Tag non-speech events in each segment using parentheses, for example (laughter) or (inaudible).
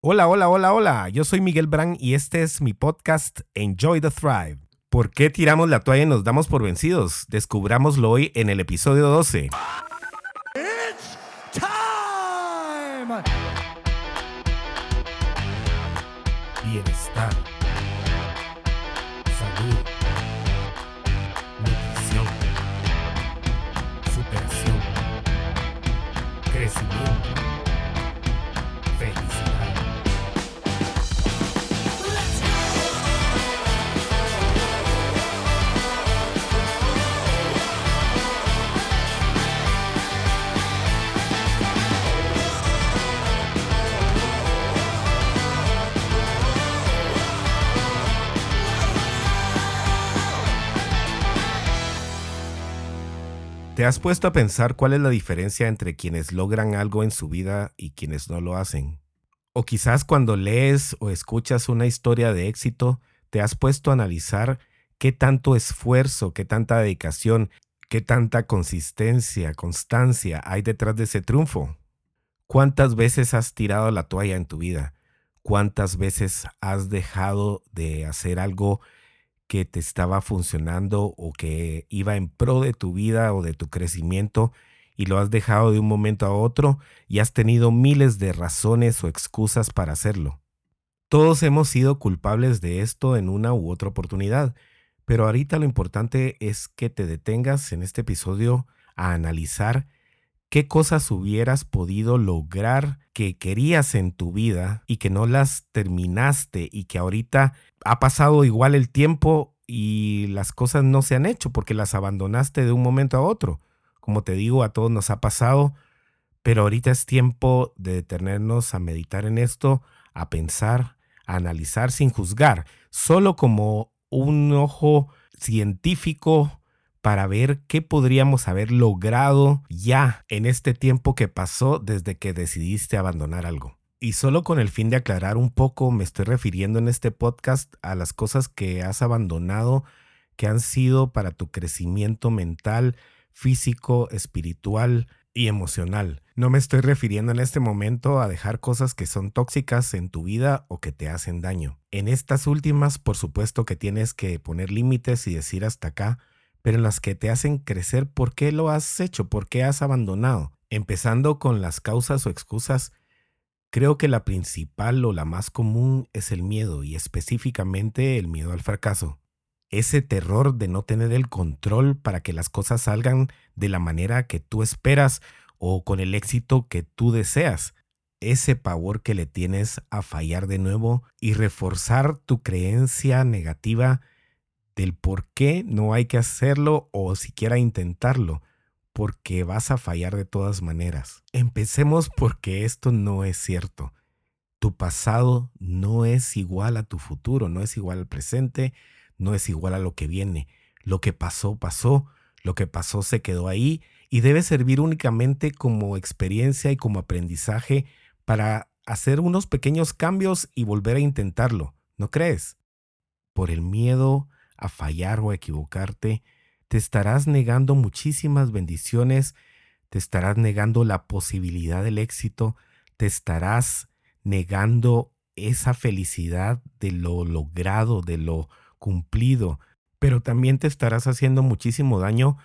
Hola, hola, hola, hola. Yo soy Miguel Brand y este es mi podcast Enjoy the Thrive. ¿Por qué tiramos la toalla y nos damos por vencidos? Descubrámoslo hoy en el episodio 12. It's time! Bienestar. ¿Te has puesto a pensar cuál es la diferencia entre quienes logran algo en su vida y quienes no lo hacen? O quizás cuando lees o escuchas una historia de éxito, te has puesto a analizar qué tanto esfuerzo, qué tanta dedicación, qué tanta consistencia, constancia hay detrás de ese triunfo. ¿Cuántas veces has tirado la toalla en tu vida? ¿Cuántas veces has dejado de hacer algo que te estaba funcionando o que iba en pro de tu vida o de tu crecimiento y lo has dejado de un momento a otro y has tenido miles de razones o excusas para hacerlo. Todos hemos sido culpables de esto en una u otra oportunidad, pero ahorita lo importante es que te detengas en este episodio a analizar qué cosas hubieras podido lograr que querías en tu vida y que no las terminaste y que ahorita ha pasado igual el tiempo y las cosas no se han hecho porque las abandonaste de un momento a otro. Como te digo, a todos nos ha pasado, pero ahorita es tiempo de detenernos a meditar en esto, a pensar, a analizar sin juzgar, solo como un ojo científico para ver qué podríamos haber logrado ya en este tiempo que pasó desde que decidiste abandonar algo. Y solo con el fin de aclarar un poco, me estoy refiriendo en este podcast a las cosas que has abandonado, que han sido para tu crecimiento mental, físico, espiritual y emocional. No me estoy refiriendo en este momento a dejar cosas que son tóxicas en tu vida o que te hacen daño. En estas últimas, por supuesto que tienes que poner límites y decir hasta acá, pero en las que te hacen crecer, ¿por qué lo has hecho? ¿Por qué has abandonado? Empezando con las causas o excusas Creo que la principal o la más común es el miedo y específicamente el miedo al fracaso. Ese terror de no tener el control para que las cosas salgan de la manera que tú esperas o con el éxito que tú deseas. Ese pavor que le tienes a fallar de nuevo y reforzar tu creencia negativa del por qué no hay que hacerlo o siquiera intentarlo porque vas a fallar de todas maneras. Empecemos porque esto no es cierto. Tu pasado no es igual a tu futuro, no es igual al presente, no es igual a lo que viene. Lo que pasó, pasó, lo que pasó se quedó ahí y debe servir únicamente como experiencia y como aprendizaje para hacer unos pequeños cambios y volver a intentarlo. ¿No crees? Por el miedo a fallar o a equivocarte, te estarás negando muchísimas bendiciones, te estarás negando la posibilidad del éxito, te estarás negando esa felicidad de lo logrado, de lo cumplido, pero también te estarás haciendo muchísimo daño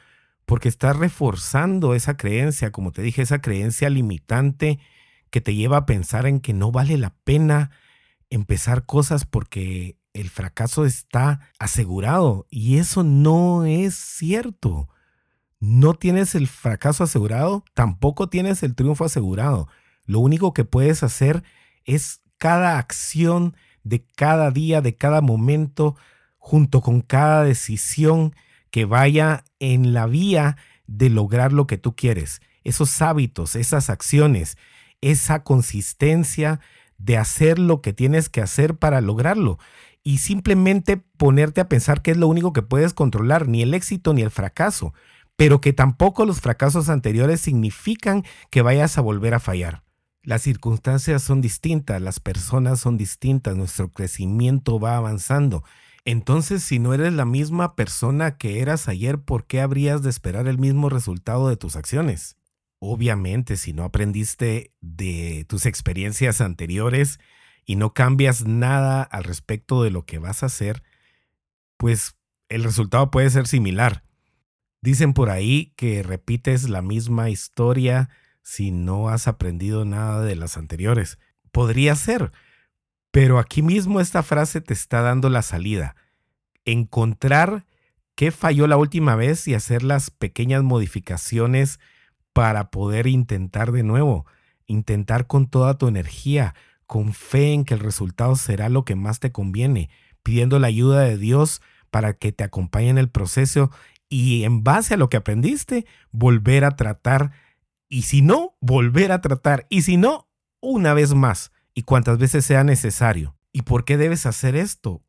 porque estás reforzando esa creencia, como te dije, esa creencia limitante que te lleva a pensar en que no vale la pena empezar cosas porque el fracaso está asegurado y eso no es cierto. No tienes el fracaso asegurado, tampoco tienes el triunfo asegurado. Lo único que puedes hacer es cada acción de cada día, de cada momento, junto con cada decisión que vaya en la vía de lograr lo que tú quieres. Esos hábitos, esas acciones, esa consistencia de hacer lo que tienes que hacer para lograrlo y simplemente ponerte a pensar que es lo único que puedes controlar, ni el éxito ni el fracaso, pero que tampoco los fracasos anteriores significan que vayas a volver a fallar. Las circunstancias son distintas, las personas son distintas, nuestro crecimiento va avanzando. Entonces, si no eres la misma persona que eras ayer, ¿por qué habrías de esperar el mismo resultado de tus acciones? Obviamente, si no aprendiste de tus experiencias anteriores, y no cambias nada al respecto de lo que vas a hacer, pues el resultado puede ser similar. Dicen por ahí que repites la misma historia si no has aprendido nada de las anteriores. Podría ser, pero aquí mismo esta frase te está dando la salida. Encontrar qué falló la última vez y hacer las pequeñas modificaciones para poder intentar de nuevo. Intentar con toda tu energía, con fe en que el resultado será lo que más te conviene, pidiendo la ayuda de Dios para que te acompañe en el proceso y en base a lo que aprendiste, volver a tratar y si no, volver a tratar y si no, una vez más y cuantas veces sea necesario. ¿Y por qué debes hacer esto?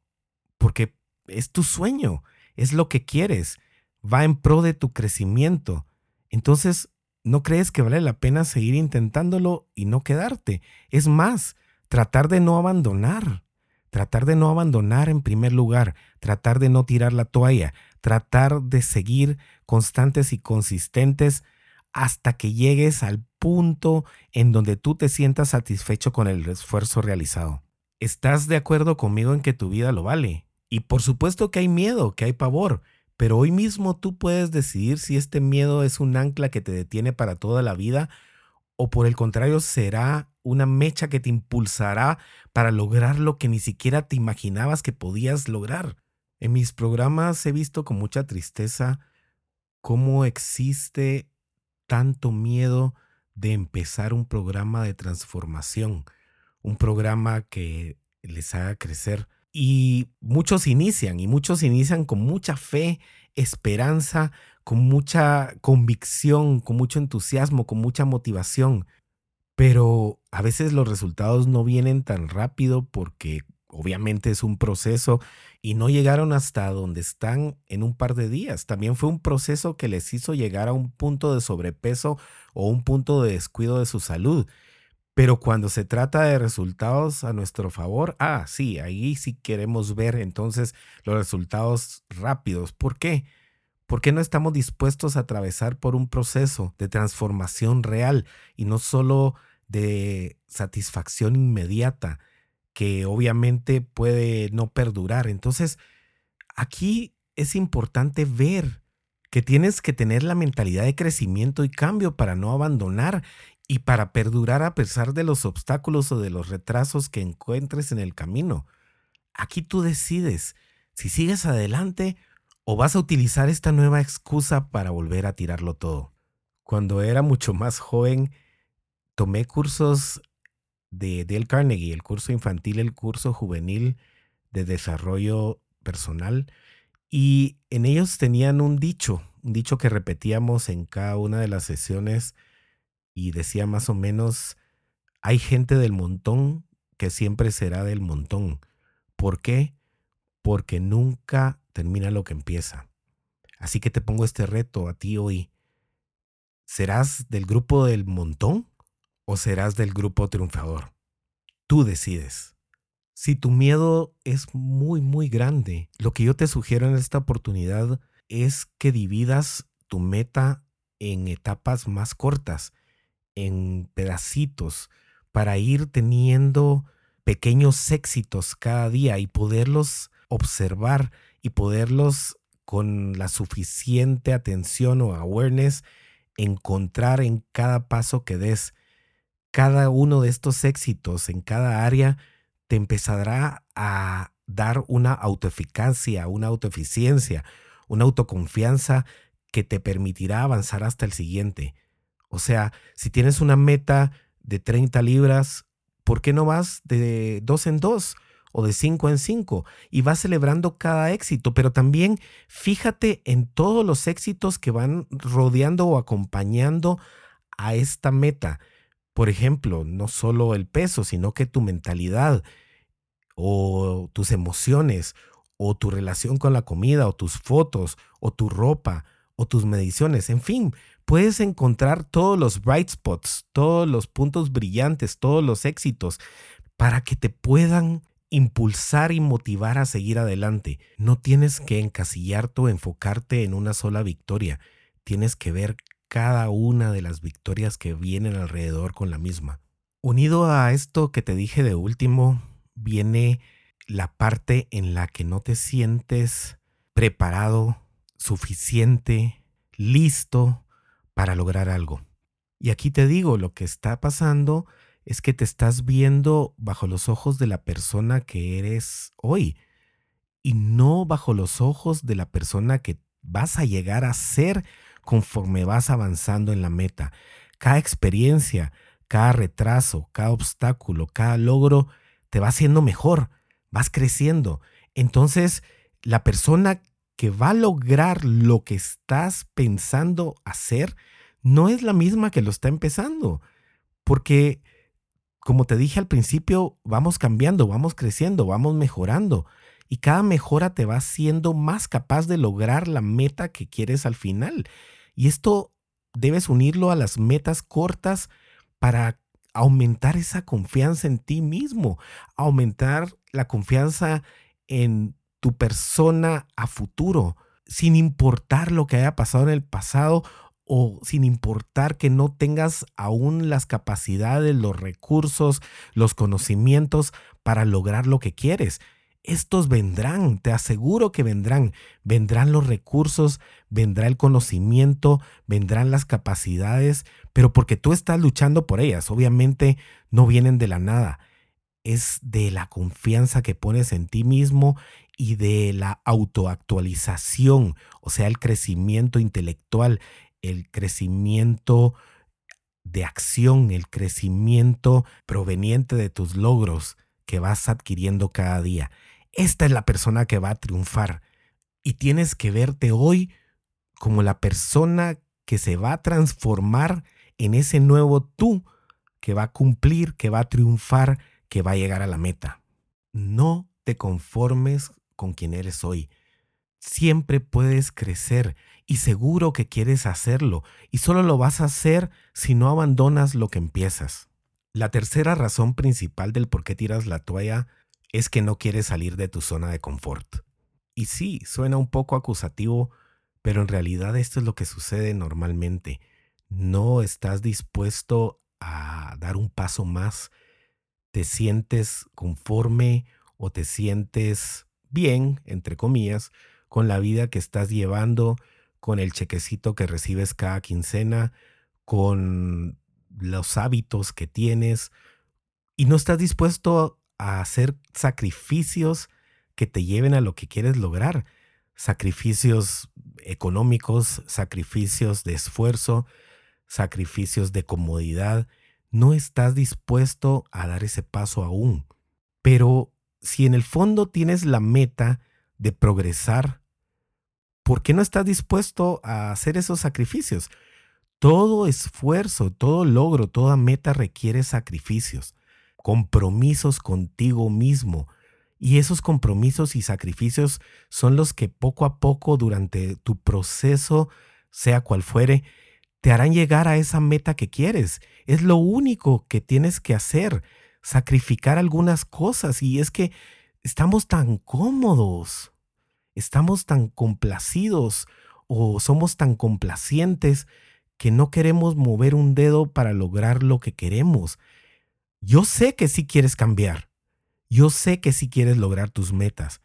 Porque es tu sueño, es lo que quieres, va en pro de tu crecimiento. Entonces, ¿no crees que vale la pena seguir intentándolo y no quedarte? Es más, tratar de no abandonar, tratar de no abandonar en primer lugar, tratar de no tirar la toalla, tratar de seguir constantes y consistentes hasta que llegues al punto en donde tú te sientas satisfecho con el esfuerzo realizado. ¿Estás de acuerdo conmigo en que tu vida lo vale? Y por supuesto que hay miedo, que hay pavor, pero hoy mismo tú puedes decidir si este miedo es un ancla que te detiene para toda la vida o por el contrario será una mecha que te impulsará para lograr lo que ni siquiera te imaginabas que podías lograr. En mis programas he visto con mucha tristeza cómo existe tanto miedo de empezar un programa de transformación, un programa que les haga crecer. Y muchos inician, y muchos inician con mucha fe, esperanza, con mucha convicción, con mucho entusiasmo, con mucha motivación. Pero a veces los resultados no vienen tan rápido porque obviamente es un proceso y no llegaron hasta donde están en un par de días. También fue un proceso que les hizo llegar a un punto de sobrepeso o un punto de descuido de su salud. Pero cuando se trata de resultados a nuestro favor, ah, sí, ahí sí queremos ver entonces los resultados rápidos. ¿Por qué? ¿Por qué no estamos dispuestos a atravesar por un proceso de transformación real y no solo de satisfacción inmediata que obviamente puede no perdurar? Entonces, aquí es importante ver que tienes que tener la mentalidad de crecimiento y cambio para no abandonar y para perdurar a pesar de los obstáculos o de los retrasos que encuentres en el camino. Aquí tú decides si sigues adelante ¿O vas a utilizar esta nueva excusa para volver a tirarlo todo? Cuando era mucho más joven, tomé cursos de Dale Carnegie, el curso infantil, el curso juvenil de desarrollo personal, y en ellos tenían un dicho, un dicho que repetíamos en cada una de las sesiones y decía más o menos, hay gente del montón que siempre será del montón. ¿Por qué? Porque nunca termina lo que empieza. Así que te pongo este reto a ti hoy. ¿Serás del grupo del montón o serás del grupo triunfador? Tú decides. Si tu miedo es muy, muy grande, lo que yo te sugiero en esta oportunidad es que dividas tu meta en etapas más cortas, en pedacitos, para ir teniendo pequeños éxitos cada día y poderlos observar y poderlos con la suficiente atención o awareness encontrar en cada paso que des. Cada uno de estos éxitos en cada área te empezará a dar una autoeficacia, una autoeficiencia, una autoconfianza que te permitirá avanzar hasta el siguiente. O sea, si tienes una meta de 30 libras, ¿por qué no vas de dos en dos? O de cinco en cinco y vas celebrando cada éxito, pero también fíjate en todos los éxitos que van rodeando o acompañando a esta meta. Por ejemplo, no solo el peso, sino que tu mentalidad o tus emociones o tu relación con la comida o tus fotos o tu ropa o tus mediciones, en fin, puedes encontrar todos los bright spots, todos los puntos brillantes, todos los éxitos para que te puedan impulsar y motivar a seguir adelante. No tienes que encasillarte o enfocarte en una sola victoria. Tienes que ver cada una de las victorias que vienen alrededor con la misma. Unido a esto que te dije de último, viene la parte en la que no te sientes preparado, suficiente, listo para lograr algo. Y aquí te digo, lo que está pasando es que te estás viendo bajo los ojos de la persona que eres hoy y no bajo los ojos de la persona que vas a llegar a ser conforme vas avanzando en la meta. Cada experiencia, cada retraso, cada obstáculo, cada logro te va haciendo mejor, vas creciendo. Entonces, la persona que va a lograr lo que estás pensando hacer no es la misma que lo está empezando. Porque, como te dije al principio, vamos cambiando, vamos creciendo, vamos mejorando. Y cada mejora te va haciendo más capaz de lograr la meta que quieres al final. Y esto debes unirlo a las metas cortas para aumentar esa confianza en ti mismo, aumentar la confianza en tu persona a futuro, sin importar lo que haya pasado en el pasado o sin importar que no tengas aún las capacidades, los recursos, los conocimientos para lograr lo que quieres. Estos vendrán, te aseguro que vendrán. Vendrán los recursos, vendrá el conocimiento, vendrán las capacidades, pero porque tú estás luchando por ellas. Obviamente no vienen de la nada. Es de la confianza que pones en ti mismo y de la autoactualización, o sea, el crecimiento intelectual, el crecimiento de acción, el crecimiento proveniente de tus logros que vas adquiriendo cada día. Esta es la persona que va a triunfar y tienes que verte hoy como la persona que se va a transformar en ese nuevo tú que va a cumplir, que va a triunfar, que va a llegar a la meta. No te conformes con quien eres hoy. Siempre puedes crecer y seguro que quieres hacerlo y solo lo vas a hacer si no abandonas lo que empiezas. La tercera razón principal del por qué tiras la toalla es que no quieres salir de tu zona de confort. Y sí, suena un poco acusativo, pero en realidad esto es lo que sucede normalmente. No estás dispuesto a dar un paso más, te sientes conforme o te sientes bien, entre comillas, con la vida que estás llevando, con el chequecito que recibes cada quincena, con los hábitos que tienes, y no estás dispuesto a hacer sacrificios que te lleven a lo que quieres lograr, sacrificios económicos, sacrificios de esfuerzo, sacrificios de comodidad, no estás dispuesto a dar ese paso aún. Pero si en el fondo tienes la meta de progresar, ¿por qué no estás dispuesto a hacer esos sacrificios? Todo esfuerzo, todo logro, toda meta requiere sacrificios, compromisos contigo mismo. Y esos compromisos y sacrificios son los que poco a poco durante tu proceso, sea cual fuere, te harán llegar a esa meta que quieres. Es lo único que tienes que hacer sacrificar algunas cosas y es que estamos tan cómodos, estamos tan complacidos o somos tan complacientes que no queremos mover un dedo para lograr lo que queremos. Yo sé que sí quieres cambiar, yo sé que sí quieres lograr tus metas,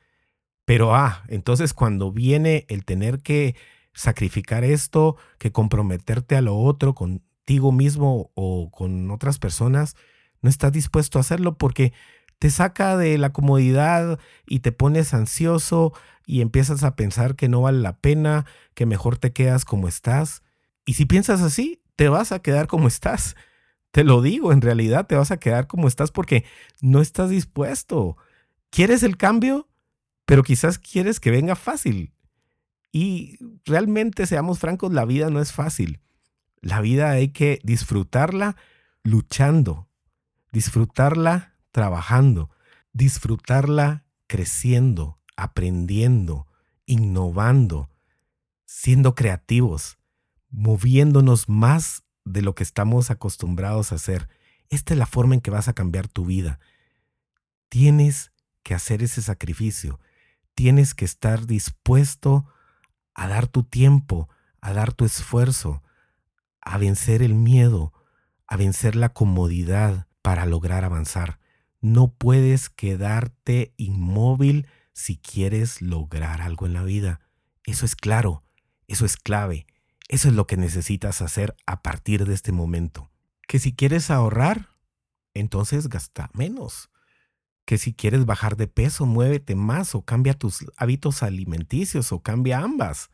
pero ah, entonces cuando viene el tener que sacrificar esto, que comprometerte a lo otro contigo mismo o con otras personas, no estás dispuesto a hacerlo porque te saca de la comodidad y te pones ansioso y empiezas a pensar que no vale la pena, que mejor te quedas como estás. Y si piensas así, te vas a quedar como estás. (laughs) Te lo digo, en realidad te vas a quedar como estás porque no estás dispuesto. ¿Quieres el cambio? Pero quizás quieres que venga fácil. Y realmente, seamos francos, la vida no es fácil. La vida hay que disfrutarla luchando, disfrutarla trabajando, disfrutarla creciendo, aprendiendo, innovando, siendo creativos, moviéndonos más de lo que estamos acostumbrados a hacer. Esta es la forma en que vas a cambiar tu vida. Tienes que hacer ese sacrificio. Tienes que estar dispuesto a dar tu tiempo, a dar tu esfuerzo, a vencer el miedo, a vencer la comodidad, para lograr avanzar. No puedes quedarte inmóvil si quieres lograr algo en la vida. Eso es claro, eso es clave, eso es lo que necesitas hacer a partir de este momento. Que si quieres ahorrar, entonces gasta menos. Que si quieres bajar de peso, muévete más o cambia tus hábitos alimenticios o cambia ambas.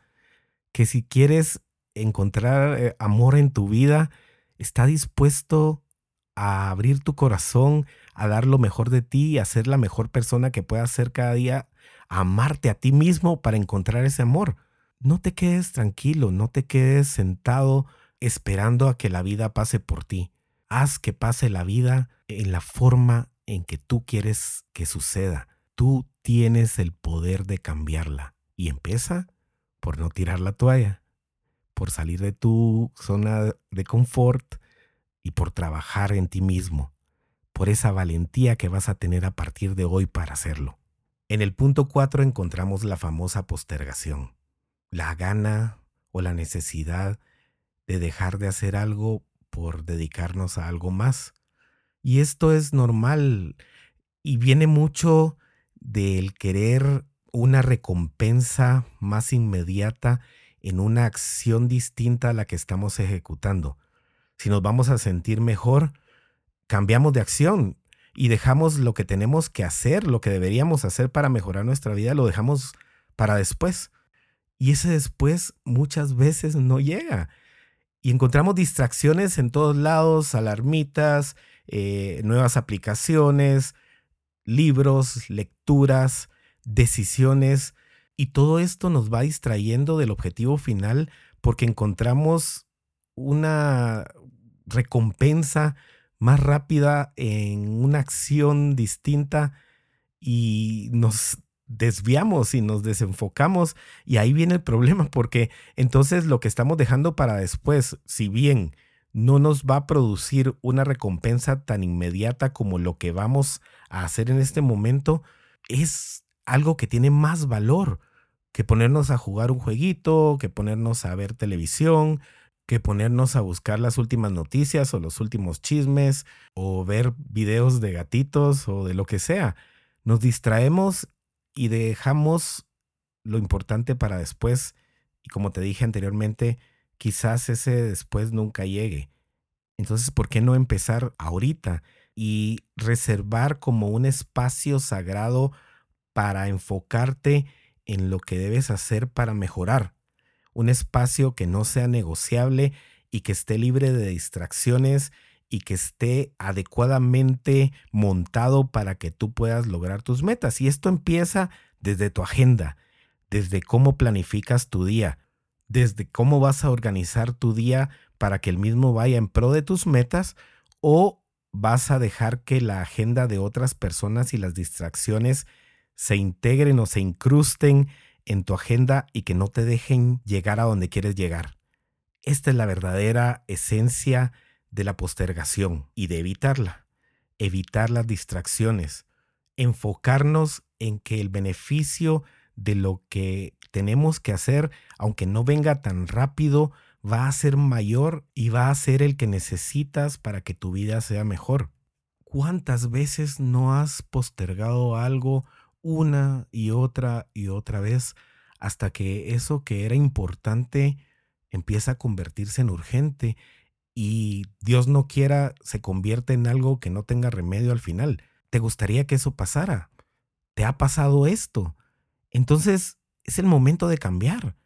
Que si quieres encontrar eh, amor en tu vida, está dispuesto a abrir tu corazón, a dar lo mejor de ti, a ser la mejor persona que puedas ser cada día, a amarte a ti mismo para encontrar ese amor. No te quedes tranquilo, no te quedes sentado esperando a que la vida pase por ti. Haz que pase la vida en la forma en que tú quieres que suceda. Tú tienes el poder de cambiarla. Y empieza por no tirar la toalla, por salir de tu zona de confort y por trabajar en ti mismo, por esa valentía que vas a tener a partir de hoy para hacerlo. En el punto 4 encontramos la famosa postergación, la gana o la necesidad de dejar de hacer algo por dedicarnos a algo más. Y esto es normal y viene mucho del querer una recompensa más inmediata en una acción distinta a la que estamos ejecutando. Si nos vamos a sentir mejor, cambiamos de acción y dejamos lo que tenemos que hacer, lo que deberíamos hacer para mejorar nuestra vida, lo dejamos para después. Y ese después muchas veces no llega. Y encontramos distracciones en todos lados, alarmitas, eh, nuevas aplicaciones, libros, lecturas, decisiones. Y todo esto nos va distrayendo del objetivo final porque encontramos una recompensa más rápida en una acción distinta y nos desviamos y nos desenfocamos y ahí viene el problema porque entonces lo que estamos dejando para después, si bien no nos va a producir una recompensa tan inmediata como lo que vamos a hacer en este momento, es algo que tiene más valor que ponernos a jugar un jueguito, que ponernos a ver televisión, que ponernos a buscar las últimas noticias o los últimos chismes o ver videos de gatitos o de lo que sea. Nos distraemos y dejamos lo importante para después y como te dije anteriormente, quizás ese después nunca llegue. Entonces, ¿por qué no empezar ahorita y reservar como un espacio sagrado para enfocarte en lo que debes hacer para mejorar? Un espacio que no sea negociable y que esté libre de distracciones y que esté adecuadamente montado para que tú puedas lograr tus metas. Y esto empieza desde tu agenda, desde cómo planificas tu día, desde cómo vas a organizar tu día para que el mismo vaya en pro de tus metas o vas a dejar que la agenda de otras personas y las distracciones se integren o se incrusten en tu agenda y que no te dejen llegar a donde quieres llegar. Esta es la verdadera esencia de la postergación y de evitarla. Evitar las distracciones. Enfocarnos en que el beneficio de lo que tenemos que hacer, aunque no venga tan rápido, va a ser mayor y va a ser el que necesitas para que tu vida sea mejor. ¿Cuántas veces no has postergado algo una y otra y otra vez hasta que eso que era importante empieza a convertirse en urgente y Dios no quiera se convierte en algo que no tenga remedio al final. ¿Te gustaría que eso pasara? ¿Te ha pasado esto? Entonces es el momento de cambiar.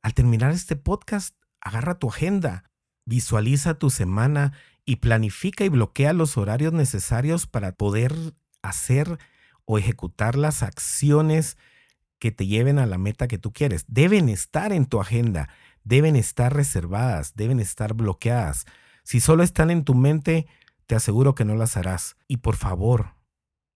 Al terminar este podcast, agarra tu agenda, visualiza tu semana y planifica y bloquea los horarios necesarios para poder hacer o ejecutar las acciones que te lleven a la meta que tú quieres. Deben estar en tu agenda, deben estar reservadas, deben estar bloqueadas. Si solo están en tu mente, te aseguro que no las harás. Y por favor,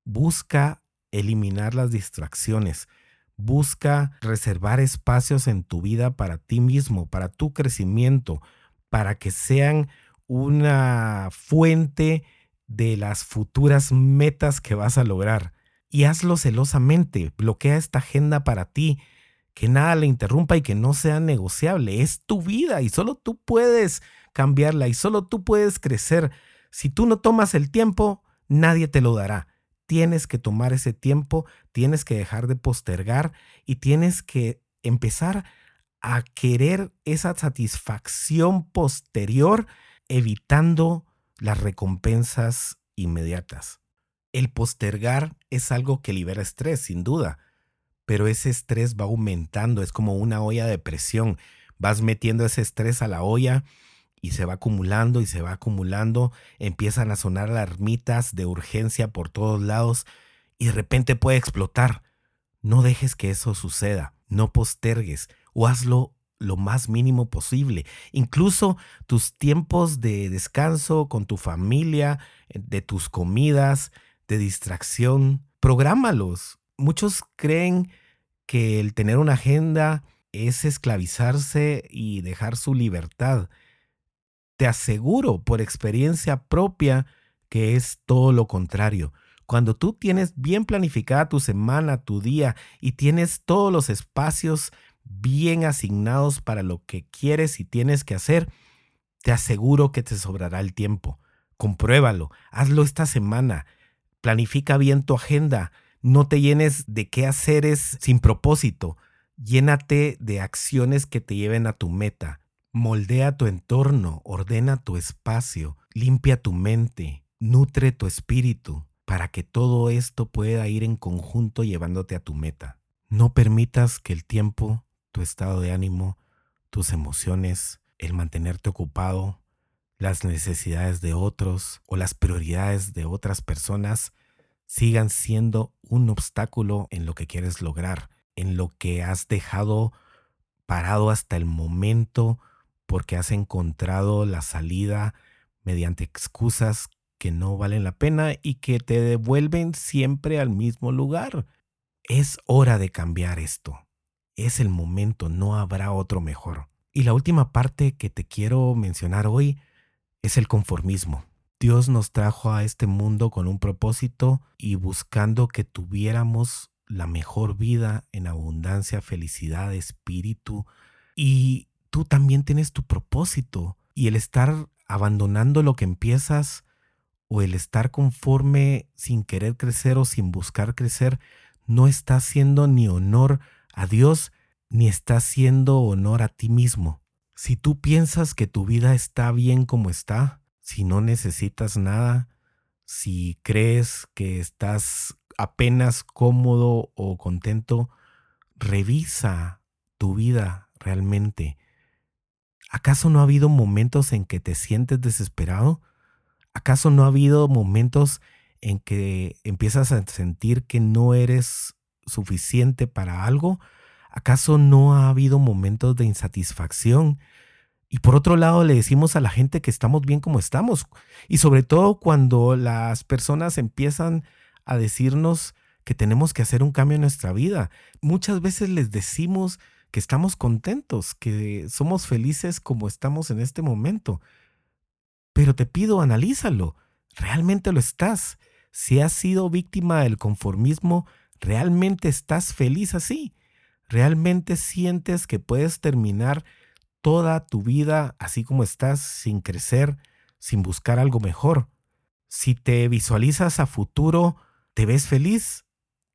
busca eliminar las distracciones. Busca reservar espacios en tu vida para ti mismo, para tu crecimiento, para que sean una fuente de las futuras metas que vas a lograr y hazlo celosamente. Bloquea esta agenda para ti, que nada le interrumpa y que no sea negociable. Es tu vida y solo tú puedes cambiarla y solo tú puedes crecer. Si tú no tomas el tiempo, nadie te lo dará. tienes que tomar ese tiempo, tienes que dejar de postergar y tienes que empezar a querer esa satisfacción posterior evitando las recompensas inmediatas. El postergar es algo que libera estrés, sin duda, pero ese estrés va aumentando, es como una olla de presión. Vas metiendo ese estrés a la olla y se va acumulando y se va acumulando, empiezan a sonar alarmitas de urgencia por todos lados y de repente puede explotar. No dejes que eso suceda, no postergues o hazlo lo más mínimo posible. Incluso tus tiempos de descanso con tu familia, eh, de tus comidas, de distracción, prográmalos. Muchos creen que el tener una agenda es esclavizarse y dejar su libertad. Te aseguro por experiencia propia que es todo lo contrario. Cuando tú tienes bien planificada tu semana, tu día y tienes todos los espacios bien asignados para lo que quieres y tienes que hacer, te aseguro que te sobrará el tiempo. Compruébalo, hazlo esta semana, planifica bien tu agenda, no te llenes de qué haceres sin propósito, llénate de acciones que te lleven a tu meta, moldea tu entorno, ordena tu espacio, limpia tu mente, nutre tu espíritu, para que todo esto pueda ir en conjunto llevándote a tu meta. No permitas que el tiempo tu estado de ánimo, tus emociones, el mantenerte ocupado, las necesidades de otros o las prioridades de otras personas sigan siendo un obstáculo en lo que quieres lograr, en lo que has dejado parado hasta el momento porque has encontrado la salida mediante excusas que no valen la pena y que te devuelven siempre al mismo lugar. Es hora de cambiar esto es el momento, no habrá otro mejor. Y la última parte que te quiero mencionar hoy es el conformismo. Dios nos trajo a este mundo con un propósito y buscando que tuviéramos la mejor vida en abundancia, felicidad, espíritu. Y tú también tienes tu propósito. Y el estar abandonando lo que empiezas o el estar conforme sin querer crecer o sin buscar crecer, no está haciendo ni honor a Dios ni estás haciendo honor a ti mismo. Si tú piensas que tu vida está bien como está, si no necesitas nada, si crees que estás apenas cómodo o contento, revisa tu vida realmente. ¿Acaso no ha habido momentos en que te sientes desesperado? ¿Acaso no ha habido momentos en que empiezas a sentir que no eres suficiente para algo? ¿Acaso no ha habido momentos de insatisfacción? Y por otro lado, le decimos a la gente que estamos bien como estamos. Y sobre todo cuando las personas empiezan a decirnos que tenemos que hacer un cambio en nuestra vida. Muchas veces les decimos que estamos contentos, que somos felices como estamos en este momento. Pero te pido, analízalo. ¿Realmente lo estás? Si has sido víctima del conformismo, ¿Realmente estás feliz así? ¿Realmente sientes que puedes terminar toda tu vida así como estás, sin crecer, sin buscar algo mejor? Si te visualizas a futuro, ¿te ves feliz?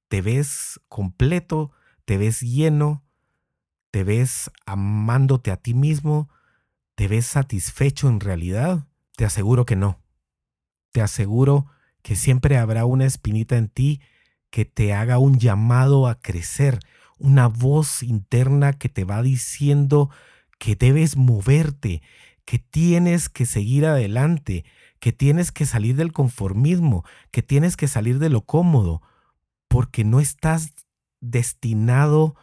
¿Te ves completo? ¿Te ves lleno? ¿Te ves amándote a ti mismo? ¿Te ves satisfecho en realidad? Te aseguro que no. Te aseguro que siempre habrá una espinita en ti que te haga un llamado a crecer, una voz interna que te va diciendo que debes moverte, que tienes que seguir adelante, que tienes que salir del conformismo, que tienes que salir de lo cómodo, porque no estás destinado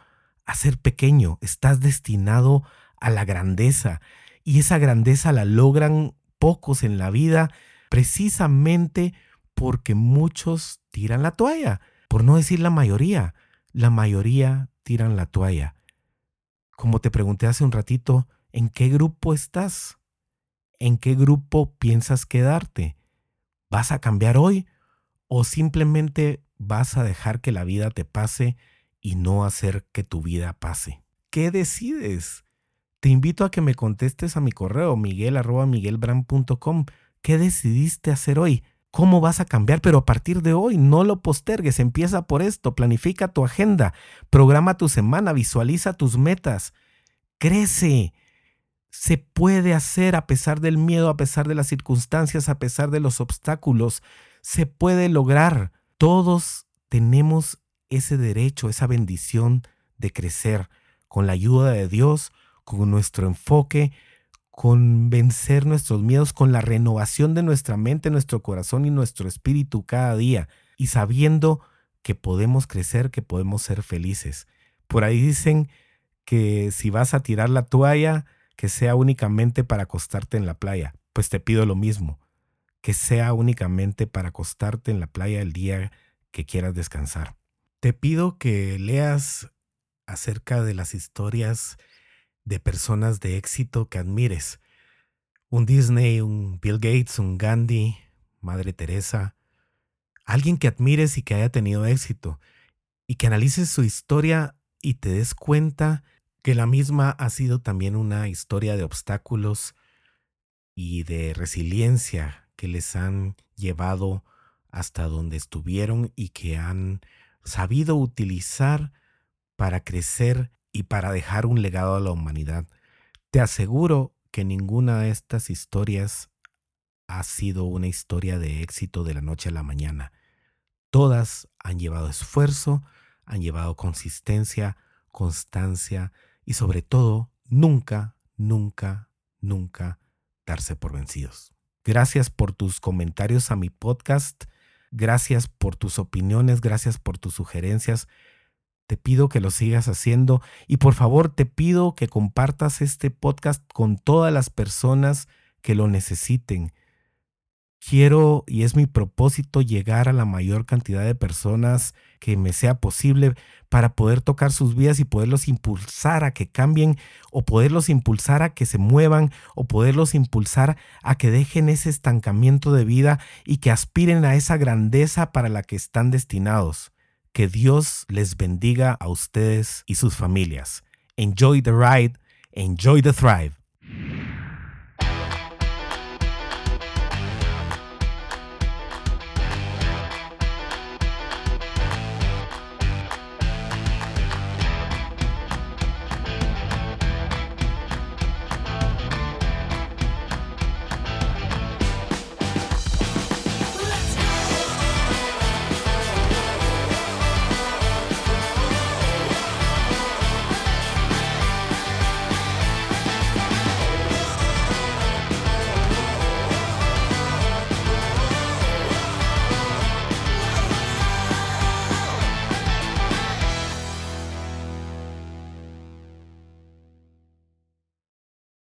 a ser pequeño, estás destinado a la grandeza. Y esa grandeza la logran pocos en la vida precisamente porque muchos tiran la toalla por no decir la mayoría, la mayoría tiran la toalla. Como te pregunté hace un ratito, ¿en qué grupo estás? ¿En qué grupo piensas quedarte? ¿Vas a cambiar hoy o simplemente vas a dejar que la vida te pase y no hacer que tu vida pase? ¿Qué decides? Te invito a que me contestes a mi correo miguel.miguelbran.com. ¿Qué decidiste hacer hoy? ¿Cómo vas a cambiar? Pero a partir de hoy, no lo postergues, empieza por esto, planifica tu agenda, programa tu semana, visualiza tus metas, crece. Se puede hacer a pesar del miedo, a pesar de las circunstancias, a pesar de los obstáculos. Se puede lograr. Todos tenemos ese derecho, esa bendición de crecer con la ayuda de Dios, con nuestro enfoque, con vencer nuestros miedos, con la renovación de nuestra mente, nuestro corazón y nuestro espíritu cada día, y sabiendo que podemos crecer, que podemos ser felices. Por ahí dicen que si vas a tirar la toalla, que sea únicamente para acostarte en la playa. Pues te pido lo mismo, que sea únicamente para acostarte en la playa el día que quieras descansar. Te pido que leas acerca de las historias de personas de éxito que admires. Un Disney, un Bill Gates, un Gandhi, Madre Teresa. Alguien que admires y que haya tenido éxito. Y que analices su historia y te des cuenta que la misma ha sido también una historia de obstáculos y de resiliencia que les han llevado hasta donde estuvieron y que han sabido utilizar para crecer y para dejar un legado a la humanidad. Te aseguro que ninguna de estas historias ha sido una historia de éxito de la noche a la mañana. Todas han llevado esfuerzo, han llevado consistencia, constancia y sobre todo nunca, nunca, nunca darse por vencidos. Gracias por tus comentarios a mi podcast, gracias por tus opiniones, gracias por tus sugerencias. Te pido que lo sigas haciendo y por favor te pido que compartas este podcast con todas las personas que lo necesiten. Quiero y es mi propósito llegar a la mayor cantidad de personas que me sea posible para poder tocar sus vidas y poderlos impulsar a que cambien o poderlos impulsar a que se muevan o poderlos impulsar a que dejen ese estancamiento de vida y que aspiren a esa grandeza para la que están destinados. Que Dios les bendiga a ustedes y sus familias. Enjoy the ride, enjoy the thrive.